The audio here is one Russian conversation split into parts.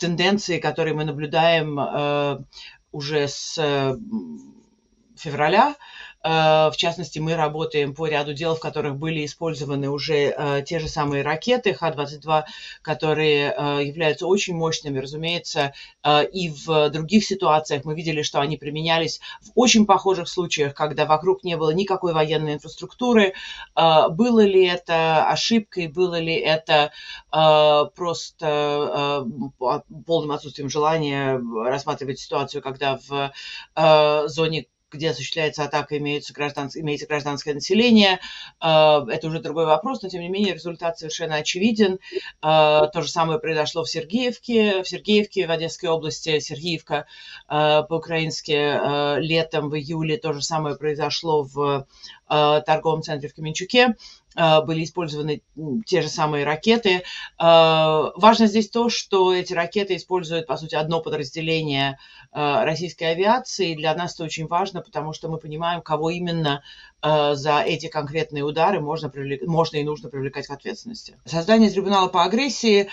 тенденции, которые мы наблюдаем уже с февраля, Э, в частности, мы работаем по ряду дел, в которых были использованы уже э, те же самые ракеты Х-22, которые э, являются очень мощными, разумеется, и в других ситуациях мы видели, что они применялись в очень похожих случаях, когда вокруг не было никакой военной инфраструктуры. Было ли это ошибкой, было ли это просто полным отсутствием желания рассматривать ситуацию, когда в зоне где осуществляется атака, имеется, граждан, имеется гражданское население. А, это уже другой вопрос, но тем не менее результат совершенно очевиден. А, то же самое произошло в Сергеевке, в Сергеевке, в Одесской области, Сергеевка а, по-украински летом, в июле. То же самое произошло в торговом центре в Каменчуке. Э, были использованы те же самые ракеты. Э, важно здесь то, что эти ракеты используют, по сути, одно подразделение э, российской авиации. Для нас это очень важно, потому что мы понимаем, кого именно за эти конкретные удары можно, привлек... можно и нужно привлекать к ответственности. Создание трибунала по агрессии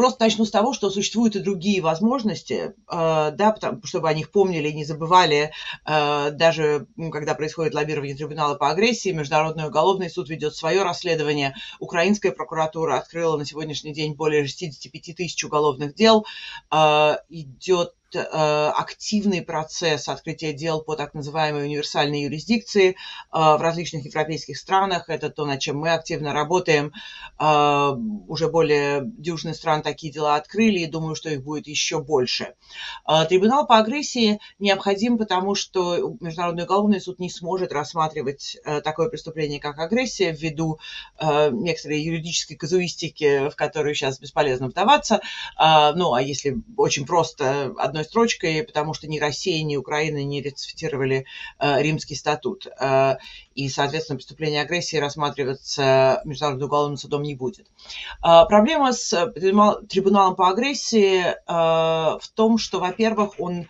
Просто начну с того, что существуют и другие возможности, э, да, чтобы о них помнили и не забывали, э, даже когда происходит лоббирование трибунала по агрессии, Международный уголовный суд ведет свое расследование, Украинская прокуратура открыла на сегодняшний день более 65 тысяч уголовных дел, э, идет активный процесс открытия дел по так называемой универсальной юрисдикции э, в различных европейских странах. Это то, над чем мы активно работаем. Э, уже более дюжины стран такие дела открыли, и думаю, что их будет еще больше. Трибунал по агрессии необходим, потому что Международный уголовный суд не сможет рассматривать такое преступление, как агрессия, ввиду некоторой юридической казуистики, в которую сейчас бесполезно вдаваться. Ну, а если очень просто одно одной строчкой, потому что ни Россия, ни Украина не ратифицировали э, Римский статут. Э, и, соответственно, преступление агрессии рассматриваться Международным уголовным судом не будет. Э, проблема с трибуналом по агрессии в том, что, во-первых, он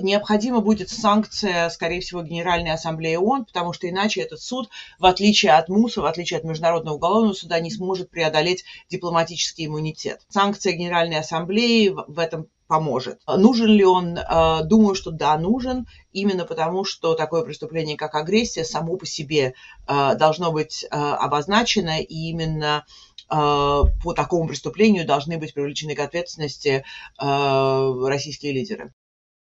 необходима будет санкция, скорее всего, Генеральной Ассамблеи ООН, потому что иначе этот суд, в отличие от МУСа, в отличие от Международного уголовного суда, не сможет преодолеть дипломатический иммунитет. Санкция Генеральной Ассамблеи в этом поможет. Нужен ли он? Э, думаю, что да, нужен, именно потому, что такое преступление, как агрессия, само по себе э, должно быть обозначено, и именно по такому преступлению должны быть привлечены к ответственности российские лидеры.